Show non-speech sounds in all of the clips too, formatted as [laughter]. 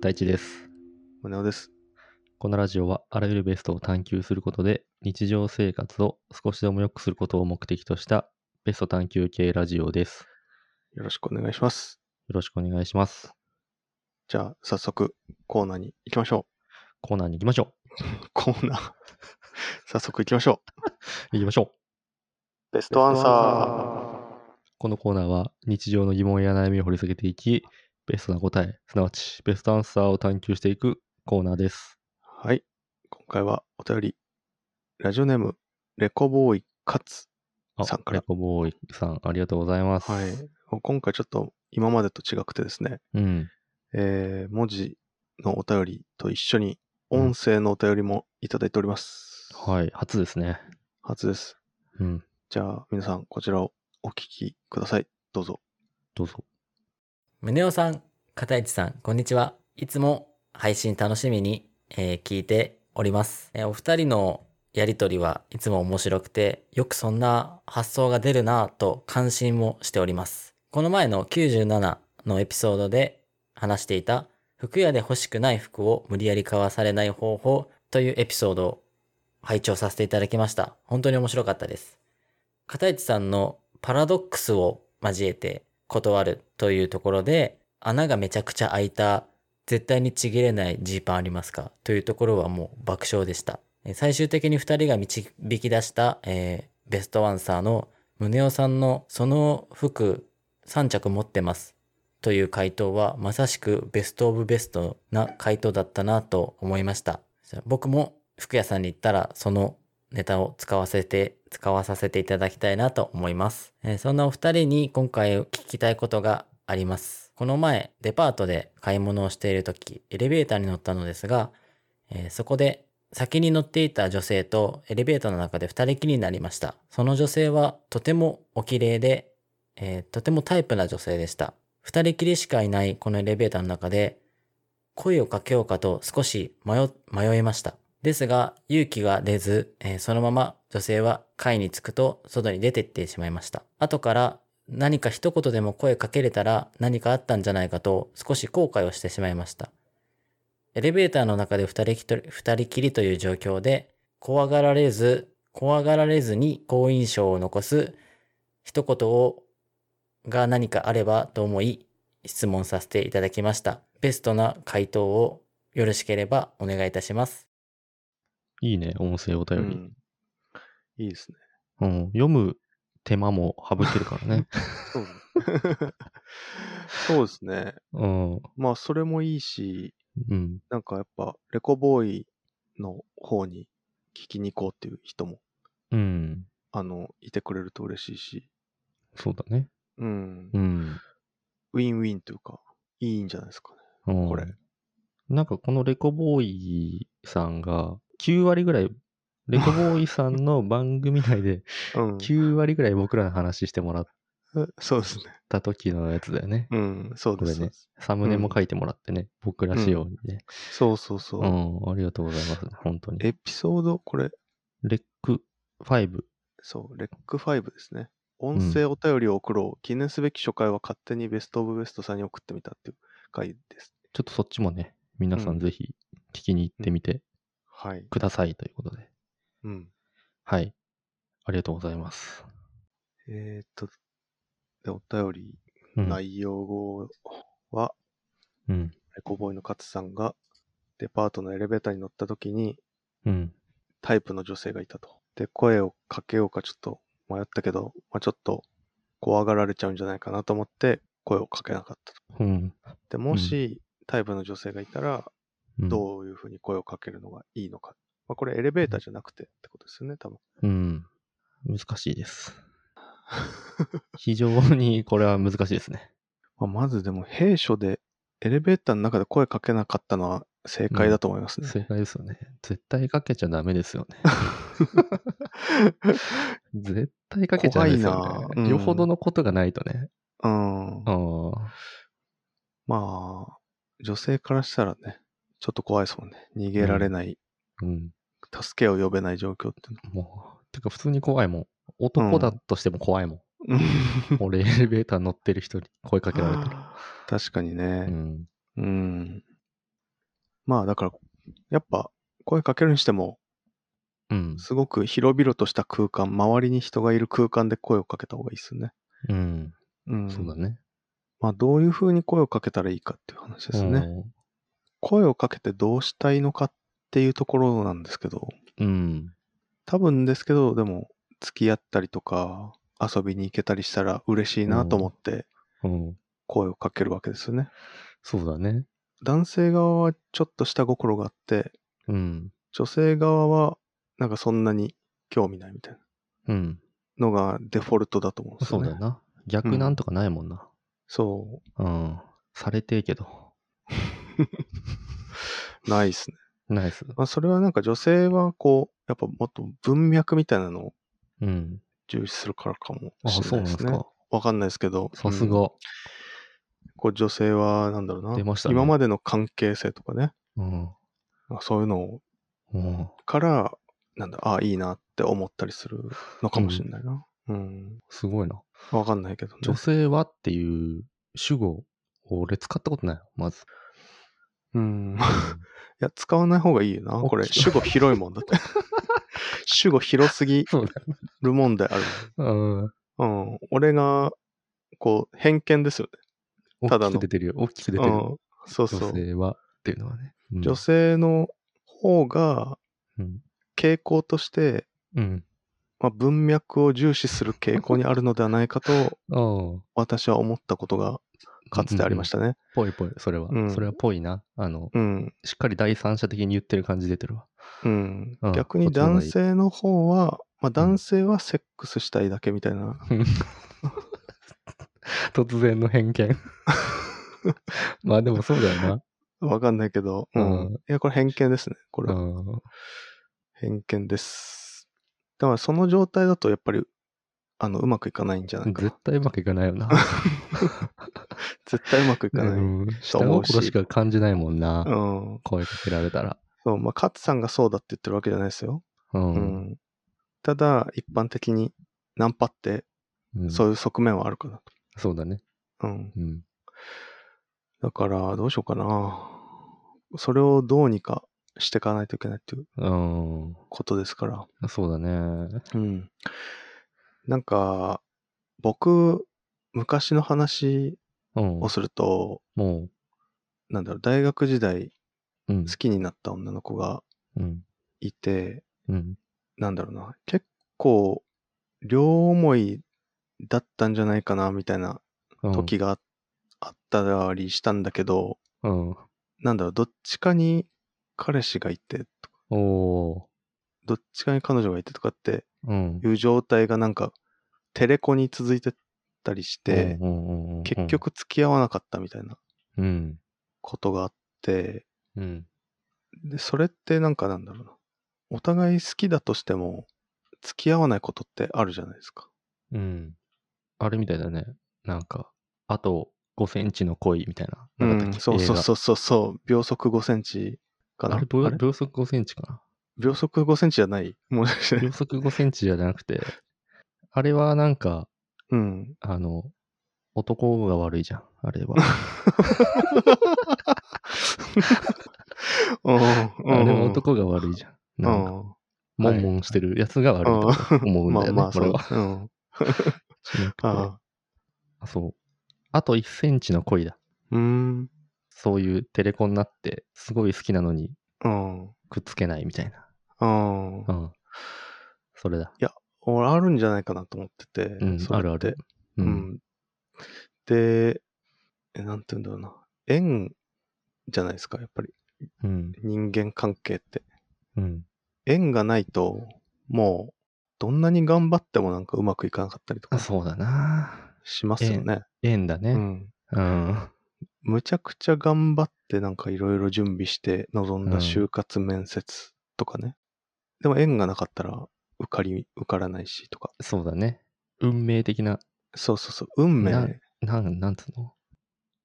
片市です。宗男です。このラジオはあらゆるベストを探求することで日常生活を少しでも良くすることを目的としたベスト探求系ラジオです。よろしくお願いします。よろしくお願いします。じゃあ、早速、コーナーに行きましょコーナーに行きましょう。[laughs] コーナー。早速行きましょう。う。[laughs] 行きましょう。ベストアンサこのコーナーは日常の疑問や悩みを掘り下げていき、ベストな答え、すなわちベストアンサーを探求していくコーナーです。ー。はい。今回はお便り、ラジオネーム、レコボーイカツ。あさんからレコボーイさん、ありがとうございます。はい。今回ちょっと今までと違くてですね、うん。えー、文字のお便りと一緒に音声のお便りもいただいております。はい。初ですね。初です。うん。じゃあ、皆さん、こちらをお聞きください。どうぞ。どうぞ。宗男さん、片市さん、こんにちは。いつも配信楽しみに、えー聞いております、えーお二人のやりとりはいつも面白くて、よくそんな発想が出るなぁと感心もしております。この前の97のエピソードで話していた服屋で欲しくない服を無理やり買わされない方法というエピソードを拝聴させていただきました。本当に面白かったです。片市さんのパラドックスを交えて断るというところで穴がめちゃくちゃ開いた絶対にちぎれないジーパンありますか？というところはもう爆笑でした。最終的に2人が導き出した、えーベストアンサーの宗男さんのその服3着持ってますという回答はまさしくベストオブベストな回答だったなと思いました。僕も服屋さんに行ったらそのネタを使わせて、使わさせていただきたいなと思います。えーそんなお二人に今回聞きたいことがあります。この前、デパートで買い物をしている時、エレベーターに乗ったのですが、えーそこで先に乗っていた女性とエレベーターの中で二人きりになりました。その女性はとてもお綺麗で、えーとてもタイプな女性でした。二人きりしかいないこのエレベーターの中で、声をかけようかと少し迷迷いました。ですが、勇気が出ず、えーそのまま女性は階に着くと外に出て行ってしまいました。後から何か一言でも声かけれたら何かあったんじゃないかと少し後悔をしてしまいました。エレベーターの中で二人きと二人きりという状況で、怖がられず、怖がられずに好印象を残す一言をが何かあればと思い質問させていただきました。ベストな回答をよろしければお願いいたします。いいね、音声おう便り。ん。いいですね。うん、読む手間も省けるからね。[laughs] そうねそうですね。うん。まあ、それもいいし、うん。なんかやっぱ、レコボーイの方に聞きに行こうっていう人も、うん。あの、いてくれると嬉しいし、そうだね。うん。うん。ウィンウィンというか、いいんじゃないですかね。うんこれ。なんかこのレコボーイさんが9割ぐらい、レコボーイさんの番組内で [laughs] うん。9割ぐらい僕らの話してもらっそうですね。た時のやつだよね。うん、そうです。ねサムネも書いてもらってね、僕ら仕様にね。そうそうそうう。ん、ありがとうございます。本当に。エピソード、これ、レック5。そう、レック5ですね。音声お便りを送ろう。記念すべき初回は勝手にベストオブベストさんに送ってみたっていう回です。ちょっとそっちもね、皆さうんんぜひ聞きに行ってみてはい。くださいということで。うん。はい。ありがとうございます。えー、っと、で、お便りうん。内容は、うん。レコボーイの勝さんがデパートのエレベーターに乗った時にうん。タイプの女性がいたと。で、声をかけようかちょっと迷ったけど、まあ、ちょっと怖がられちゃうんじゃないかなと思って声をかけなかったと。うん。で、もし、タイプの女性がいたら、うんどういうふうに声をかけるのがいいのか。まあ、これエレベーターじゃなくてってことですよね、多分。うん。難しいです。非常にこれは難しいですね。[laughs] まあ、まずでも、弊所でエレベーターの中で声かけなかったのは正解だと思いますね。正解ですよね。絶対かけちゃダメですよね。[laughs] 絶対かけちゃダメですよね。うんよほどのことがないとね。うん。あまあ、女性からしたらね、ちょっと怖いですもんね。逃げられない、あ、うん。助けを呼べない状況っていうもう、てか普通に怖いもん。男だとしても怖いもん。[laughs] の。俺エレベーター乗ってる人に声かけられたら。確かにうね。ん。うん。まあだから、やっぱ声かけるにしても、うん。すごく広々とした空間、周りに人がいる空間で声をかけた方がいいですよね。うん。うん。そうだね。まあどういう風に声をかけたらいいかっていう話ですね。声をかけてどうしたいのかっていうところなんですけど、うん。多分ですけど、でも付き合ったりとか遊びに行けたりしたら嬉しいなと思ってうん。うん。声をかけるわけですよね。そうだね。男性側はちょっと下心があって、うん。女性側はなんかそんなに興味ないみたいうん。なのがデフォルトだと思うんですよね。そうだよな。逆なんとかないもんな。そうん。されてえけど。う。[laughs] ないっすね。ナイス。まあそれはなんか女性はこう、やっぱもっと文脈みたいなのをうん。重視するからかもあ、しそれないですね。うなんですか。わかんないですけど。さすが。うんこう女性はなんだろうな。出ましたね今までの関係性とかね。うん。そういうのをうん。から、なんだ、ああ、いいなって思ったりするのかもしれないな。うん。すごいな。わかんないけどね。女性はっていう主語、俺使ったことないよ、まず。うん。[laughs] いや、使わない方がいいよな。これ、主語広いもんだって。[laughs] 主語広すぎ。る問題あるうん。うん。俺が、こう、偏見ですよた大だのきく出てるよ。大きく出ね。てる。うん。そうそう女。性はっていうのはね。うん女性の方が、うん。傾向として、うん。まあ、文脈を重視する傾向にあるのではないかと。[laughs] 私は思ったことが、かつてありましたね。ぽいぽい、それは。うんそれはぽいな。あの、うん。しっかり第三者的に言ってる感じ出てるわ。うんうん。逆に男性の方は、まあ、男性はセックスしたいだけみたいな。突然の偏見。[laughs] まあでもそうだよわかんないけど、うん。うんいや、これ偏見ですね。これな。はうん。偏見です。だからその状態だとやっぱり、あの、うまくいかないんじゃないかな絶。対うまくいかないよな。[laughs] 絶対うまくいかない。うん。下心しか感じないもんな。うん。声かけられたら。そう、まあ、勝さんがそうだって言ってるわけじゃないですよ。うん。うん。ただ、一般的にナンパって、うんそういう側面はあるかなそうだね。と。うん。うん。だから、どうしようかな。それをどうにかしていかないといけないっていううん。ことですから。そうだね。うん。なんか、僕、昔の話うんを。すると、もなんだろう、大学時代う、うん好。きになった女の子がうん。いて、うん。なんだろうな、結構、両思いだったんじゃないかな、みたいなうん。時があったりしたんだけど、うん。なんだろう、どっちかに彼氏がいて、おー。どっちかに彼女がいてとかってうん。いう状態がなんか、テレコに続いてたりして、うんうんうんうん結、局付き合わなかったみたいなうん。ことがあって、うん。で、それってなんかなんだろうな。お互い好きだとしても、付き合わないことってあるじゃないですか。うん。あれみたいだね。なんか、あと5センチの恋みたいな。うん、なかったっけそうそうそうそうそう、秒速5センチかな。あれ秒、秒速5センチかな。秒速5センチじゃないもしかして。秒速5センチじゃなくて、あれはなんか、うん。あの、男が悪いじゃん、あれは。[laughs] うん。あうんれは男が悪いじゃん。うなんか、ん。モンモンしてるやつが悪いと思うんだよね、[laughs] まあこれは。。ああそう。あと1センチの恋だ。うーん。そういうテレコになって、すごい好きなのにうん。くっつけないみたいな。うんう。ん。それだ。俺あるんじゃないかなと思ってて。うん、あるある。う。うんん。で、え、なんて言うんだろうな。縁じゃないですか、やっぱり。うん。人間関係って。うん。縁がないと、もう、どんなに頑張ってもなんかうまくいかなかったりとかあそうだな。しますよね。縁だね。うん。うん。むちゃくちゃ頑張ってなんかいろいろ準備して臨んだ就活面接とかね。でも縁がなかったら受かり、受からないしとか。そうだね。運命的な、そうそうそう。運命。ななん、なんつうの？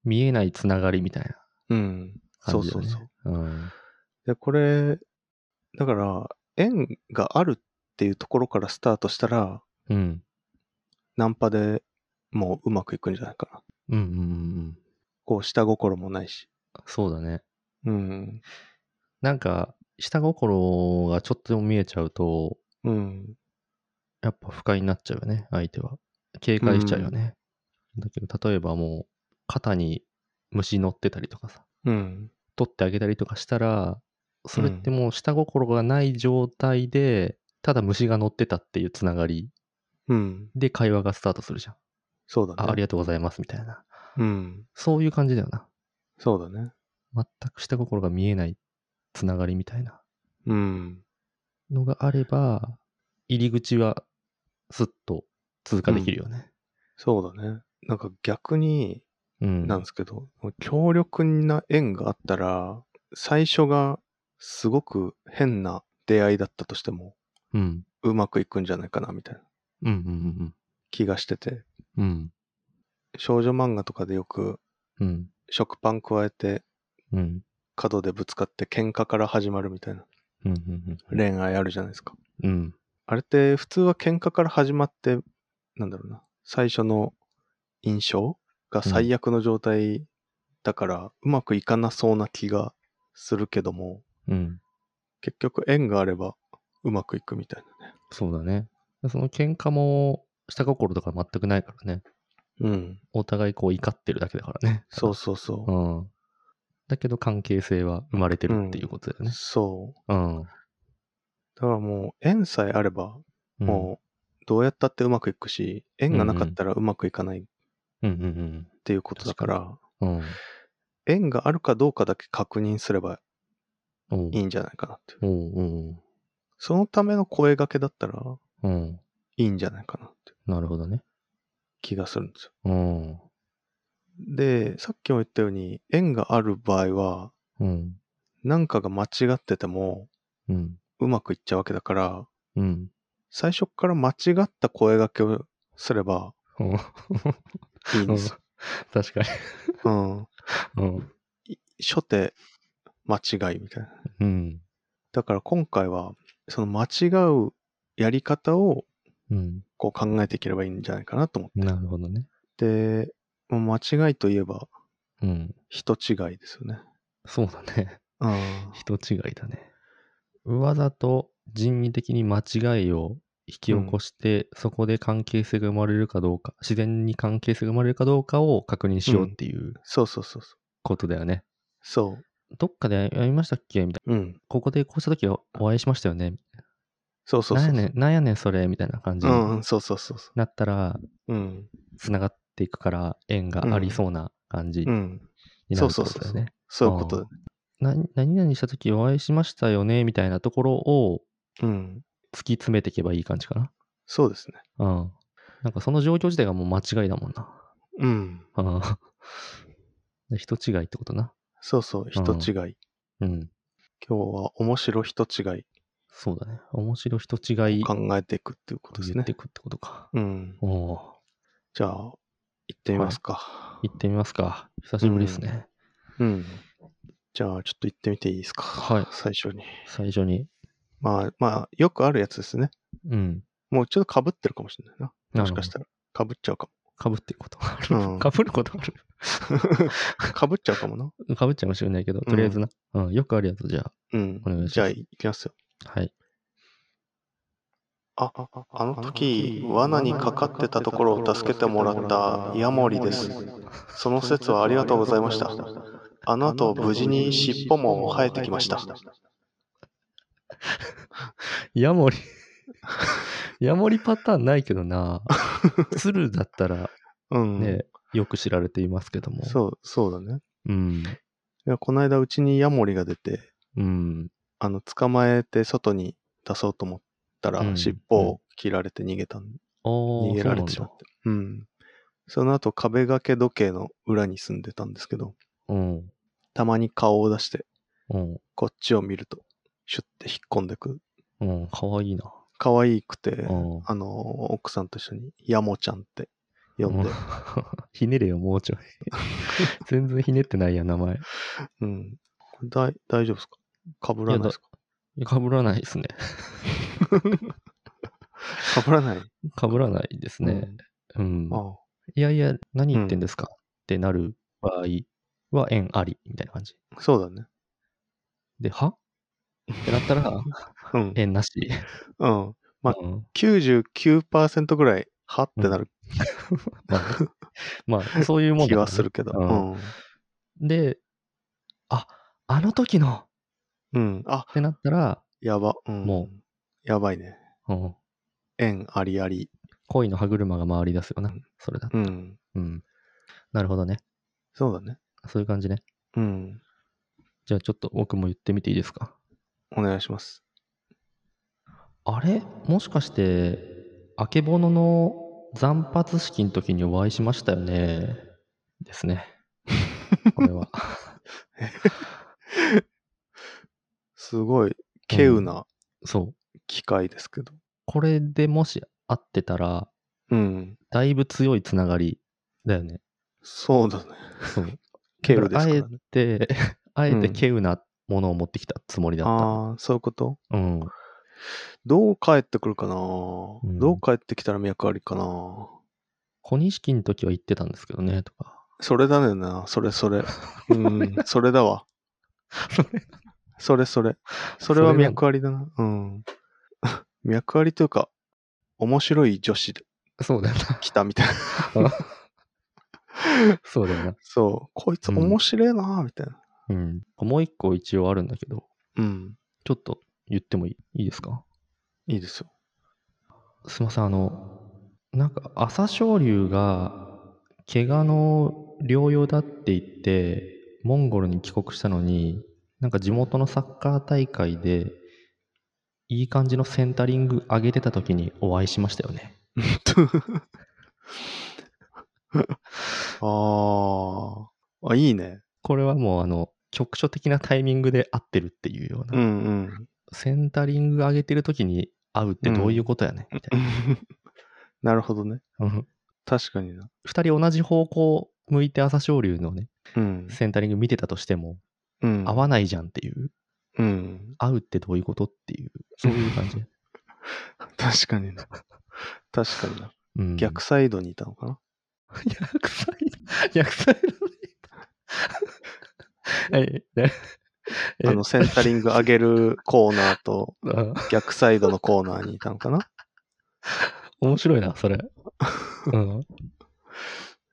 見えないつながりみたいなうん。そ。うそうそう。うん。で、これ、だから、縁があるっていうところからスタートしたら、うん。ナンパでもううまくいくんじゃないかな。うんうんうんうん。こう、下心もないし。そうだね。うん。なんか、下心がちょっとでも見えちゃうと、うん。やっぱ不快になっちゃうよね、相手は。警戒しちゃうよね。だけど、例えばもう、肩に虫乗ってたりとかさ、うん。取ってあげたりとかしたら、それってもう下心がない状態で、ただ虫が乗ってたっていうつながりうん。で会話がスタートするじゃん。そうだね。あありがとうございますみたいな。うん。そういう感じだよな。そうだね。全く下心が見えないつながりみたいなうん。のがあれば、入り口はスッと通過できるよね。そうだね。なんか逆に、うん。なんですけど、強力な縁があったら、最初がすごく変な出会いだったとしても、うん。うまくいくんじゃないかな、みたいなうんうん気がしてて、うんうん。少女漫画とかでよくうん。食パン加えてうん。角でぶつかって喧嘩から始まるみたいな。恋愛あるじゃないですか。うん。あれって普通は喧嘩から始まって、なんだろうな、最初の印象が最悪の状態だから、うまくいかなそうな気がするけども、うん。結局縁があればうまくいくみたいなね。そうだね。その喧嘩も下心とか全くないからね。うん。お互いこう怒ってるだけだからね。そうそうそうう。ん。だけど関係性は生まれてるっていうことだよね。そう。うん。だからもう縁さえあれば、うんもうどうやったってうまくいくし、縁がなかったらうまくいかないっうんうんていうことだから、うん。うん。縁があるかどうかだけ確認すればいいんじゃないかなっていう。そのための声掛けだったらうん。いいんじゃないかなってなるほどね。気がするんですよ。うん。で、さっきも言ったように、縁がある場合は、うん。何かが間違っててもうん。うまくいっちゃうわけだから、うん。最初から間違った声掛けをすればうんいいんですよ。[laughs] 確かに。うん。うん。い初手間違いみたいな。うん。だだから今回は、その間違うやり方をうん。こう考えていければいいんじゃないかなと思って。なるほどね。で、間違いといえばうん。人違いですよね。そうだね。うん。人違いだね。わざと人為的に間違いを引き起こして、そこで関係性が生まれるかどうか、自然に関係性が生まれるかどうかを確認しようっていうそうそうそうそう。ことだよね。そどっかでやりましたっけ？みたいな。う。うん。ここでこうした時お会いしましたよね？そうそうそう。なんやねん、なんやねんそれ？みたいな感じにうんうん、そうそうそうそなったら、う。うん。つながっていくから縁がありそうな感じにうん。なるってことだよね。そういうこと何々した時お会いしましたよねみたいなところをうん。突き詰めていけばいい感じかな。そうですね。うん。なんかその状況自体がもう間違いだもんな。うん。うん。で [laughs] 人違いってことな。そうそう、人違い。うん。今日は面白人違いそうだね。面白人違いを考えていくっていうことですね言ってい。くってことか。うん。おおじゃあ、行ってみますか。ー行ってみますか。久しぶりですね。うん。じゃあ、ちょっと行ってみていいですか。はい最初に。最初に。まあ、まあ、よくあるやつですね。うん。もうちょっと被ってるかもしれないな。なもしかしたら。被っちゃうかかぶってることある。うん [laughs] かぶることある。も。[laughs] 被っちゃうかもな。[laughs] かぶっちゃうかもしれないけど、とりあえずな。うん。よくあるやつじゃうんお願いしま。すじゃあ、行きますよ。あ。はい。あ、あの時、罠にかかってたところを助けてもらったヤモリです。その説はありがとうございました。あの後、無事に尻尾も生えてきました。ヤモリ。ヤモリパターンないけどな。鶴だったらうん。ね、よく知られていますけども。そう、そうだね。うん。いや、この間、うちにヤモリが出て、うん。あの、捕まえて外に出そうと思ったら、うん尻尾を切られて逃げたん、おー、逃げられてしまって。うん。その後、壁掛け時計の裏に住んでたんですけど、そうなんだ。たまに顔を出して、うん。こっちを見ると、シュッて引っ込んでくる。うん。うん。かわいいな。可愛くて、うんあの、奥さんと一緒に、ヤモちゃんって呼んでうん、[laughs] ひねれよ、もうちょい。[laughs] 全然ひねってないや、名前。うん。大丈夫ですか？かぶらないですか？かぶらないですね。かぶらない？かぶらないですね。うん。ああいやいや、何言ってんですか、ってなる場合は縁あり、みたいな感じ。そうだね。で、は？ってなったら、[laughs] うん。縁なし。うん。まあうん99%ぐらい、はってなる [laughs] まあ、まあ、そういうもんだ気はするけど。ううんん。で、あ、あの時のっうん。あ、てなったら、やば。うん。もやばいね。うん、縁ありあり。恋の歯車が回り出すよな。それだと。うん。うん。なるほどね。そうだね。そういう感じね。うん。じゃあちょっと僕も言ってみていいですか？お願いします。あれ？もしかして、あけぼのの残髪式の時にお会いしましたよね？ですね。[laughs] これは。[laughs] [laughs] すごい、稀有なそう。機会ですけど。これでもし会ってたら、うん。だいぶ強いつながりだよね。そうだね。そう。稀有ですからね。あえて、[laughs] あえて稀有なものを持ってきたつもりだった。ああ、そういうこと？うん。どう帰ってくるかな、んどう帰ってきたら脈ありかな？小錦の時は言ってたんですけどね、とか。それだねんな。それそれ。[laughs] うん。それだわ。[laughs] それそれ。それは脈ありだな。うん。[laughs] 脈ありというか、面白い女子でそうだよ来たみたいな。な。[laughs] そうだよな。そう。こいつ面白いなみたいな。うん。もう一個一応あるんだけど、うん。ちょっと言ってもいいいいですか？いいですよ。すいません、あの、なんか朝青龍が怪我の療養だって言って、モンゴルに帰国したのに、なんか地元のサッカー大会で、いい感じのセンタリング上げてた時にお会いしましたよね。[laughs] あーあ。いいね。これはもうあの、局所的なタイミングで合ってるっていうような、うんうん。センタリング上げてる時に会うってどういうことやね、みたい [laughs] なるほどね。な。うん確かにな。二人同じ方向向いて朝青龍のね、うん。センタリング見てたとしても、うん。合わないじゃんっていう、うん。会うってどういうことっていう、そういう感じ。[laughs] 確かにな。確かにな。うん、逆サイドにいたのかな？[laughs] 逆サイド、逆サイドに。[laughs] はい。ねえあの、センタリング上げるコーナーとあ逆サイドのコーナーにいたのかな？面白いな、それ。うん、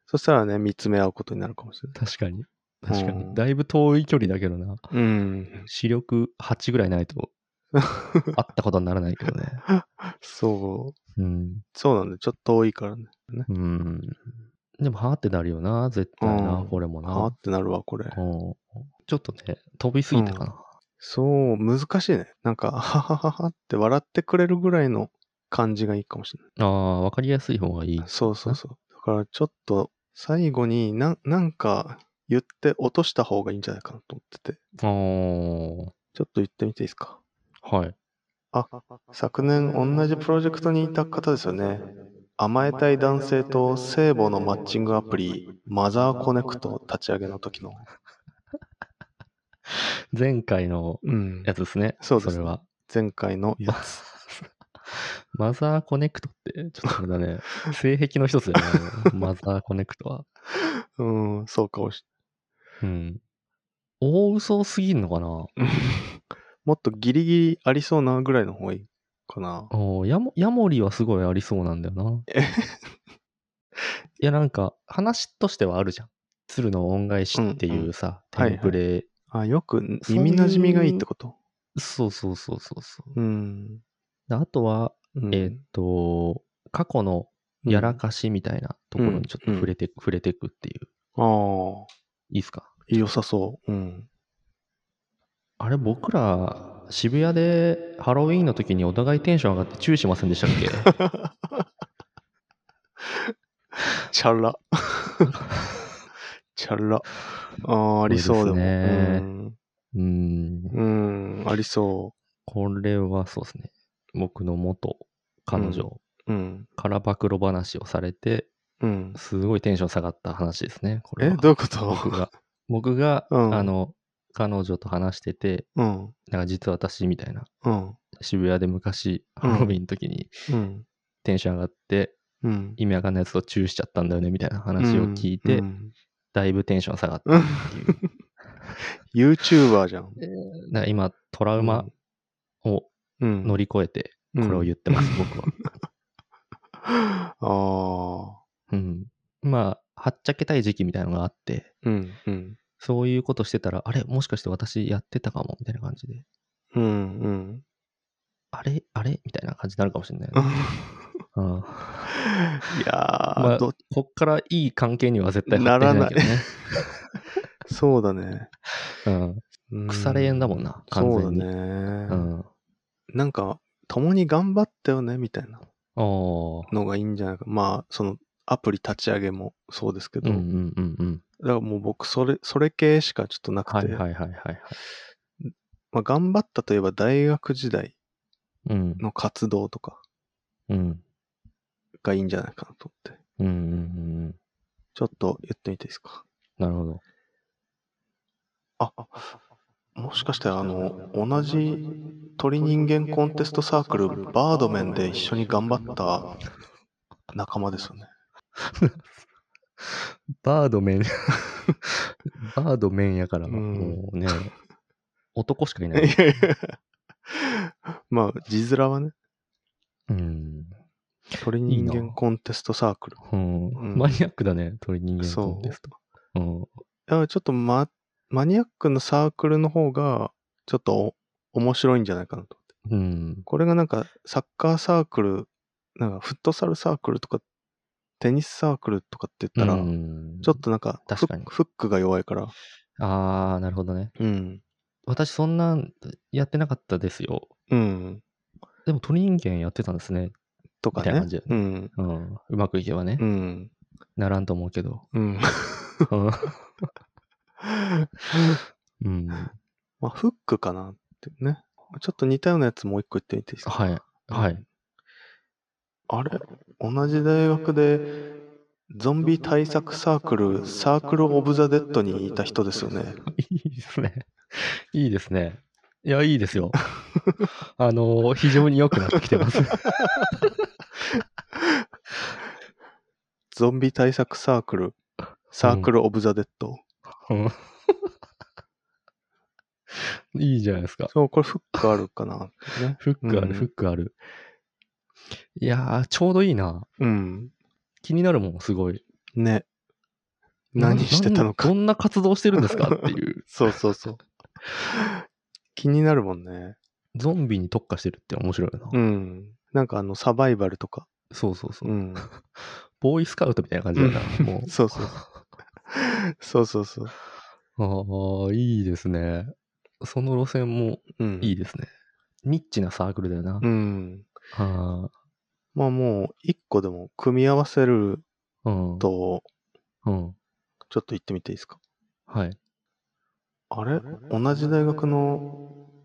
そしたらね、見つめ合うことになるかもしれない。確かに。確かに。うんだいぶ遠い距離だけどな。うん。視力8ぐらいないと、[laughs] 会ったことにならないけどね。そう。うん。そうなんだ。ちょっと遠いからね。うん。でも、はーってなるよな、絶対な、うんこれもな。はあってなるわ、これ。うんちょっとね、飛びすぎたかな。そう、難しいね。なんか、[laughs] ははははって笑ってくれるぐらいの感じがいいかもしれない。ああ、わかりやすい方がいい。そうそうそう。だからちょっと最後にななんか言って落とした方がいいんじゃないかなと思ってて。あーちょっと言ってみていいですか？はい。あ、昨年同じプロジェクトにいた方ですよね。甘えたい男性と聖母のマッチングアプリ、マザーコネクト立ち上げの時の。[laughs] 前回のうん。やつですね。そうですそれは。前回のやつ。[laughs] マザーコネクトって、ちょっとあれだね。性癖の一つだよね。[laughs] マザーコネクトは。うん、そうかもしうん。大嘘すぎんのかな？[laughs] もっとギリギリありそうなぐらいの方がいいかな。おーヤモヤモリはすごいありそうなんだよな。え？[laughs] いや、なんか、話としてはあるじゃん。鶴の恩返しっていうさ、うんうんテンプレ、あ、よくそういう耳なじみがいいってこと？そうそうそうそうそう。うん。であとは、うんえーっと、過去のやらかしみたいなところにちょっと触れて、触れていくっていう。ああ、いいっすか？良さそう。うん。あれ、僕ら、渋谷でハロウィーンの時にお互いテンション上がってチューしませんでしたっけ？[laughs] チャラ。[laughs] チャラ。ああ、ありそうでも。そうねうんうん。うん、ありそこれはそうですね。僕の元彼女う。うん。から暴露話をされて、うん。すごいテンション下がった話ですね。これえ、はどういうこと？僕が。僕が、うんあの、彼女と話してて、うん。なんか実は私みたいな、うん。渋谷で昔、うんハロウィンの時にうん。テンション上がって、うん。意味わかんないやつとチューしちゃったんだよねみたいな話を聞いて、うんだいぶテンション下がったうんっていう。[laughs] YouTuber じゃん。だから今、トラウマをうん。乗り越えて、これを言ってます、僕は。[laughs] ああ。うん。まあ、はっちゃけたい時期みたいなのがあって、うん。うん。そういうことしてたら、あれもしかして私やってたかもみたいな感じで、うん。うん。あれあれ？みたいな感じになるかもしれないよね。[laughs] うん。いやー、まあ、どこっからいい関係には絶対発展しないけどね。[laughs] そうだね。うん。うん腐れ縁だもんな完全にそうだね。うん。なんか、共に頑張ったよね、みたいな。のがいいんじゃないか。まあ、その、アプリ立ち上げもそうですけど、うんうんうんうん。だからもう僕、それ、それ系しかちょっとなくて、はいはいはいはいはい。まあ、頑張ったといえば大学時代うん。の活動とかうん。がいいんじゃないかなと思って、うんうんうんうん。ちょっと言ってみていいですか？なるほど。あ、もしかしてあの、同じ鳥人間コンテストサークル、バードメンで一緒に頑張った仲間ですよね。[laughs] バードメン、バードメンやから、うんもうね、男しかいない。いやいやまあ、字面はね、うん。鳥人間コンテストサークル。うんうんマニアックだね、鳥人間そうコンテスト。うん。ちょっとママニアックなサークルの方が、ちょっとお面白いんじゃないかなと。うん。これがなんか、サッカーサークル、なんか、フットサルサークルとか、テニスサークルとかって言ったら、うんちょっとなんかフ確かにック、フックが弱いから。あー、なるほどね。うん。私そんなんやってなかったですよ。うん。でも鳥人間やってたんですね。とかねみたいな感じだ。うん。うん。うまくいけばね。うん。ならんと思うけど。うん。うんうん。[laughs] まあ、フックかなってね。ちょっと似たようなやつもう一個言ってみていいですか？はい。はい。あれ？同じ大学で、ゾンビ対策サークル、サークル・オブ・ザ・デッドにいた人ですよね。いいですね。いいですね。いや、いいですよ。[laughs] あの、非常に良くなってきてます。ゾンビ対策サークル、サークル・オブ・ザ・デッド？うん [laughs] いいじゃないですか。そう、これフックあるかな。フックある、うんフックある。いやー、ちょうどいいな。うん。気になるもん、すごい。ね。何してたのか。などんな活動してるんですか？っていう。[laughs] そうそうそう。気になるもんね。ゾンビに特化してるって面白いな。うん。なんかあの、サバイバルとか。そうそうそう。うん。[laughs] ボーイスカウトみたいな感じだな。もう。そうそう。そうそうそう。[laughs] ああ、いいですね。その路線もうん。いいですね。ニッチなサークルだよな。うん。あまあもう、一個でも組み合わせるあ、うん。と、うん。ちょっと言ってみていいですか？はい。あれ？同じ大学の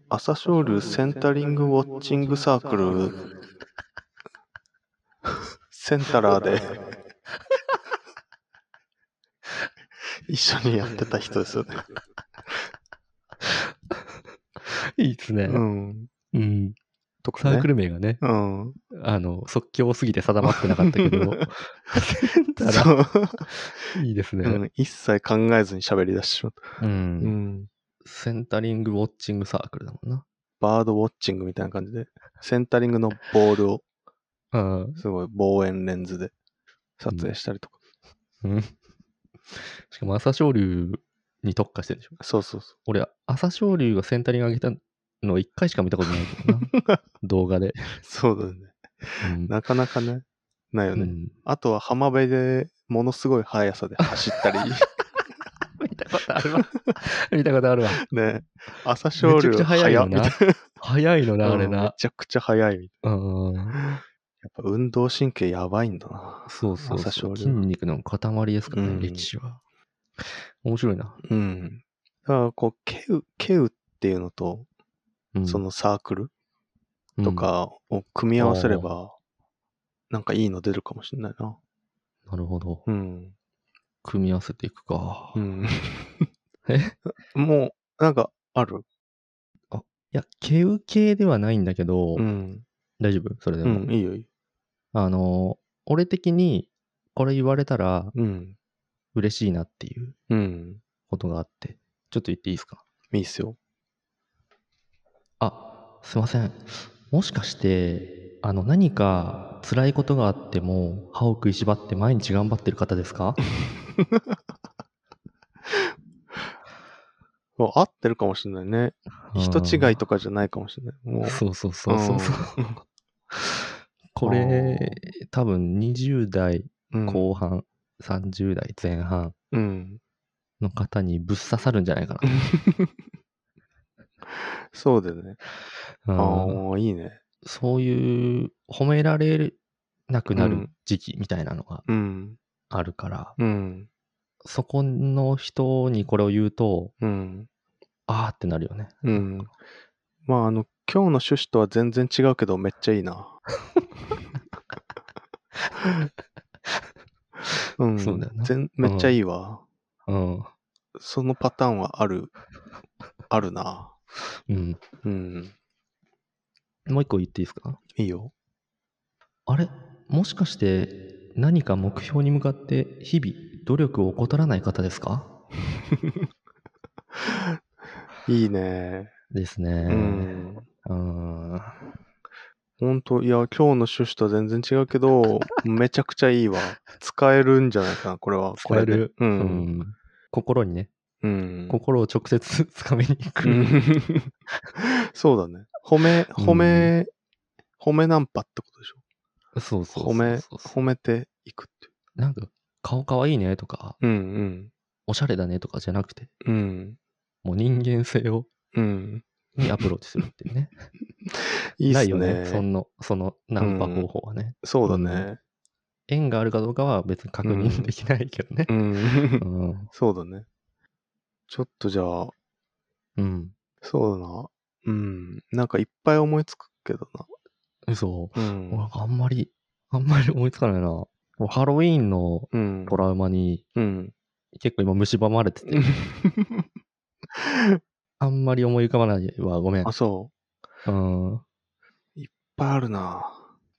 朝青龍センタリングウォッチングサークル、[laughs] センタラーで一緒にやってた人ですよね。いいですね。うん。うん。とかね。サークル名がね、うん。あの、即興すぎて定まってなかったけど、[laughs] いいですね。うん。一切考えずに喋り出してしまった。うん。うん。センタリングウォッチングサークルだもんな。バードウォッチングみたいな感じで、センタリングのボールをうん。すごい望遠レンズで撮影したりとか。うん。しかも朝青龍に特化してるでしょ。そうそうそ俺、朝青龍がセンタリング上げたの1回しか見たことないけどな。[laughs] 動画で。う。そうだね。うん。なかなかね、ないよね。うんあとは浜辺でものすごい速さで走ったり、[laughs] 見たことあるわ。見たことあるわ。ね、朝青龍めちゃくちゃ速いよな。早いのな、あれうんめな。ちゃくちゃ速いみたいうん。な。やっぱ運動神経やばいんだな。そうそうそう。朝青龍筋肉の塊ですからね、うん歴史は。面白いな。うん。だからこう、ケウ、ケウっていうのと、うんそのサークルうんとかを組み合わせれば、なんかいいの出るかもしれないな。なるほど。うん。組み合わせていくか。うん。[laughs] え？[laughs] もう、なんか、ある？いや、毛受けではないんだけど、うん。大丈夫？それでうも。ん、いいよいいよ。あの、俺的に、これ言われたらうん。嬉しいなっていううん。ことがあって、ちょっと言っていいですか？いいっすよ。あ、すいません。もしかして、あの、何か辛いことがあっても、歯を食いしばって毎日頑張ってる方ですか？[laughs] そう合ってるかもしれないね。人違いとかじゃないかもしれない。もう。そうそうそうそうそう。[laughs] これ、多分20代うん後半、30代前半うん。の方にぶっ刺さるんじゃないか [laughs] [laughs] そうだよね。な。うんああ、いいね。そういう褒められなくなるうん時期みたいなのがうん。あるから、うん。そこの人にこれを言うと、うん。あーってなるよね。うん。まあ、あの、今日の趣旨とは全然違うけど、めっちゃいいな。[laughs] うん。そうだよな全めっちゃいいわ。うん。そのパターンはある、あるな。うん。うん。もう一個言っていいですか？いいよ。あれ？もしかして何か目標に向かって日々努力を怠らない方ですか？[laughs] いいね。ですね。うん。うん。ほんと、いや、今日の趣旨とは全然違うけど、[laughs] めちゃくちゃいいわ。使えるんじゃないかな、これは。使えるう。うんん。心にね、うん。心を直接つかめに行く。うん [laughs] そうだね。褒め、褒め、褒めナンパってことでしょ？そうそうそう褒め、褒めていくっていなんか、顔かわいいねとか、う。うんおしゃれだねとかじゃなくて、うん。うん。もう人間性を、うん。にアプローチするっていうね。[laughs] いいっすないよね。ね。その、そのナンパ方法はね。そうだね。縁があるかどうかは別に確認できないけどねう。ん。うん。[laughs] そうだね。ちょっとじゃあ、うん。そうだな。うん。なんかいっぱい思いつくけど嘘？な。うん。なんかあんまり、あんまり思いつかないな。もうハロウィーンのうん。トラウマにうん。結構今蝕まれてて、[laughs] あんまり思い浮かばないわ。ごめんあ、。そう？うん。いっぱいあるな。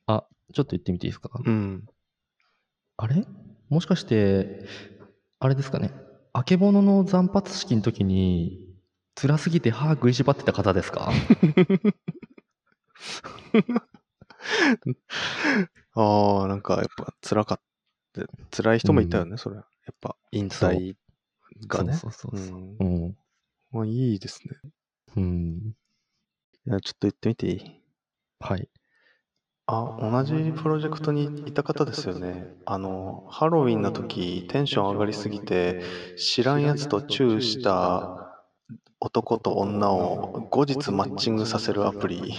あ、ちょっと言ってみていいですか？うん。あれ？もしかして、あれですかね？あけぼのの惨発式の時に、辛すぎて歯食いしばってた方ですか？[laughs] ああ、なんかやっぱ辛かった。辛い人もいたよね、それ。やっぱ引退がね。そうそうそうそう。んうん。まあいいですね。うん。いや、ちょっと言ってみていい？はい。あ、同じプロジェクトにいた方ですよね。あの、ハロウィンの時、テンション上がりすぎて、知らんやつとチューした男と女を後日マッチングさせるアプリ、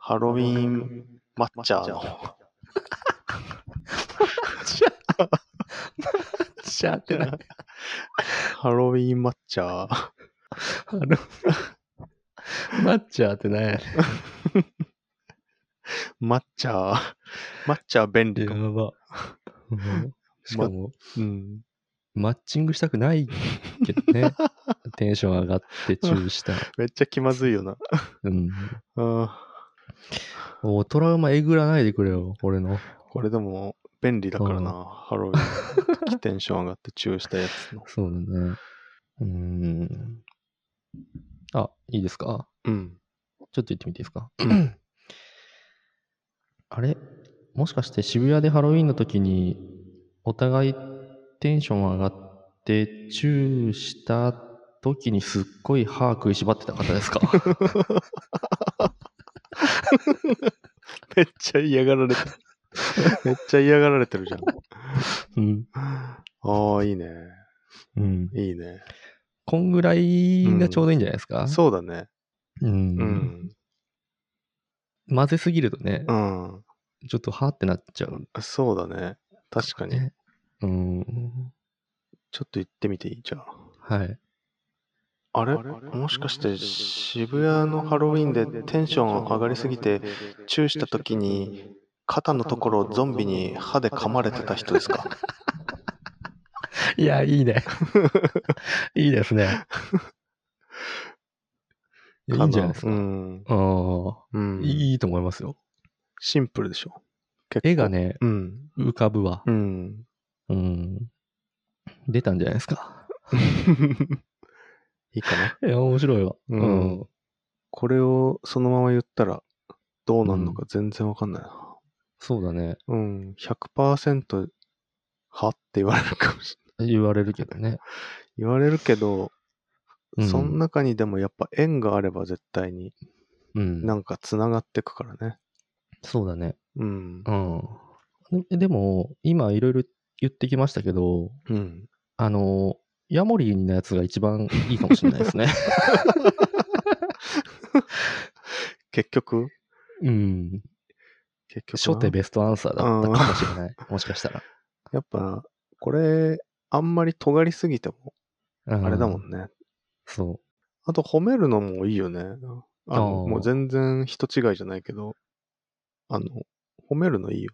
ハロウィンマッチャーの。シャーってな。ハロウィンマッチャー。あの、マッチャーってなんやねマッチャー。[laughs] マッチャー便利 [laughs] ん。かも。ば。うんしかも、うん。マッチングしたくないけどね。[laughs] テンション上がってチューした。めっちゃ気まずいよな。うん。あもうトラウマえぐらないでくれよ、俺の。ーこれでも便利だからな。ハロウィンテンション上がってチューしたやつの。そうだね。うーん。あ、いいですか？うん。ちょっと言ってみていいですか？あれ？もしかして渋谷でハロウィンの時にお互いテンション上がってチューした時にすっごい歯食いしばってた方ですか？[laughs] めっちゃ嫌がられてる。めっちゃ嫌がられてるじゃん。[laughs] うん。ああ、いいね。うん。いいね。こんぐらいがちょうどいいんじゃないですか、そうだね。う。うんん。混ぜすぎるとね、うん。ちょっとはーってなっちゃう。そうだね。確かに。ね。うん。ちょっと言ってみていい？じゃあ。はい。あれ？もしかして渋谷のハロウィンでテンション上がりすぎてチューした時に肩のところをゾンビに歯で噛まれてた人ですか？[laughs] いや、いいね。[laughs] いいですね。いやいいんじゃないですか。うん。ああ、うん。いいと思いますよ。シンプルでしょ。絵が。ね、うん。浮かぶわ。うん。うん。出たんじゃないですか。[laughs] いいかな。いや、面白いわ。うんこれをそのまま言ったらどうなるのか全然わかんないな。そうだね。うん、100%はって言われるかもしれない。言われるけどね。言われるけど、うんその中にでもやっぱ縁があれば絶対にうん。なんか繋がってくからね。そうだね。うん。うん。ででも、今いろいろ言ってきましたけど、うん。あの、ヤモリーのやつが一番いいかもしれないですね。[laughs] 結局？うん。結局な？初手ベストアンサーだったかもしれない。もしかしたら。やっぱ、これ、あんまり尖りすぎても、ああれだもんね。そあと褒めるのもいいよね。あの、あーもう全然人違いじゃないけど、あの、褒めるのいいよ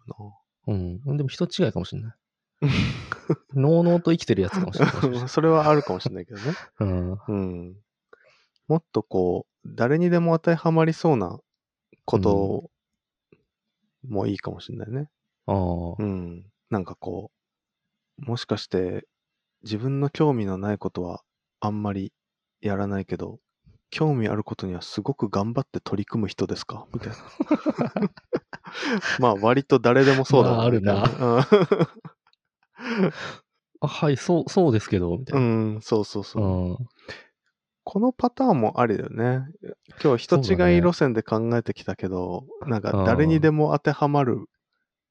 う。うん。でも人違いかもしれない。のうのうと生きてるやつかもしれない。[laughs] それはあるかもしれないけどね。うん。うん。もっとこう、誰にでも当てはまりそうなこともいいかもしれないね。ああ。うん。なんかこう、もしかして自分の興味のないことはあんまりやらないけど、興味あることにはすごく頑張って取り組む人ですか？みたいな。[laughs] まあ割と誰でもそうだまああるなあはい、そう、そうですけど、みたういな。ん、そうそうそう。うん。このパターンもありだよね。今日は人違い路線で考えてきたけど、なんか誰にでも当てはまる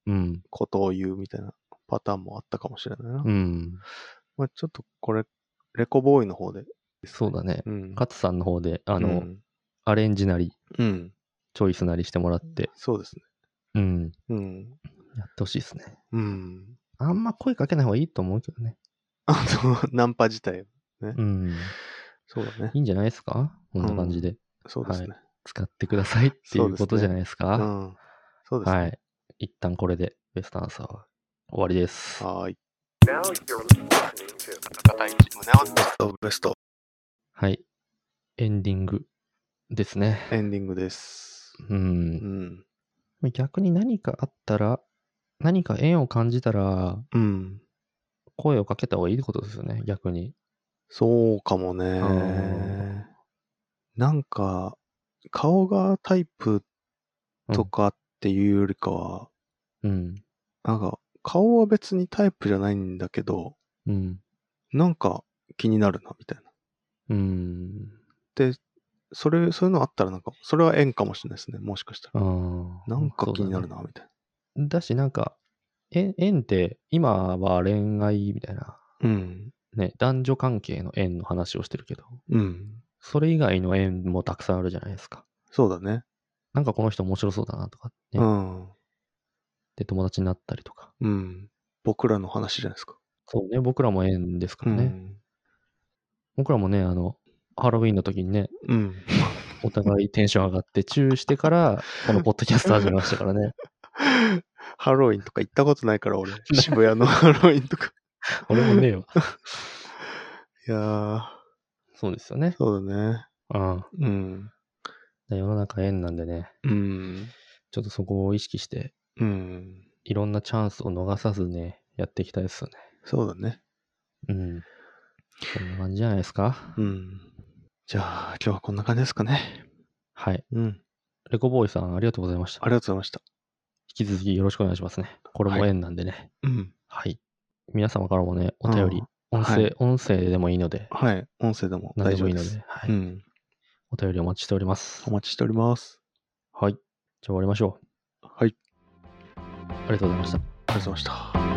うん。ことを言うみたいなパターンもあったかもしれないな。うん。まあ、ちょっとこれ、レコボーイの方で。そうだね。うん。勝さんの方で、あの、うん、アレンジなり、うん。チョイスなりしてもらって、そうですね。うん。うん。やってほしいですね。うん。あんま声かけない方がいいと思うけどね。あと、ナンパ自体。うん。そうだねい。いんじゃないですか？こんな感じで。そうですね。使ってくださいっていそうことじゃないですか？うん。そうですね。はい。一旦これでベストアンサーは終わりです。はーい。Now you're listening to 片市宗男ベストベストはい。エンディングですね。エンディングです。う。うんん。逆に何かあったら、何か縁を感じたら、うん。声をかけた方がいいってことですよね、逆に。そうかもねあ。なんか、顔がタイプとかっていうよりかは、うん。なんか、顔は別にタイプじゃないんだけど、うん。なんか気になるな、みたいな。うん。それ、そういうのあったらなんか、それは縁かもしれないですね、もしかしたあら。あ。なんか気になるな、みたいだね。だし、なんか、縁縁って、今は恋愛みたいな、な。うん。ね、男女関係の縁の話をしてるけど、うん。それ以外の縁もたくさんあるじゃないですか。そうだね。なんかこの人面白そうだなとかね。うん。で、友達になったりとか。うん。僕らの話じゃないですか。そうね、僕らも縁ですかうらね。ん。僕らもね、あの、ハロウィンの時にね、うん。お互いテンション上がって、チューしてから、このポッドキャスト始めましたからね。ハロウィンとか行ったことないから、俺。[laughs] 渋谷のハロウィンとか。俺もねえわ。いやー、そうですよね。そうだね。うん。うん。世の中縁なんでね、うん。ちょっとそこを意識して、うん。いろんなチャンスを逃さずね、やっていきたいですよね。そうだね。うん。こんな感じじゃないですか？うん。じゃあ、今日はこんな感じですかね。はい。うん。レコボーイさん、ありがとうございました。ありがとうございました。引き続きよろしくお願いしますね。これも縁なんでね。うん。はい。皆様からもね、お便り、うん音声、はい音声でもいいので、はい。音声でも大丈夫です。いいので、はい。うん。お便りお待ちしておりますお。待ちしております。はい。じゃあ終わりましょう。はい。ありがとうございました。ありがとうございました。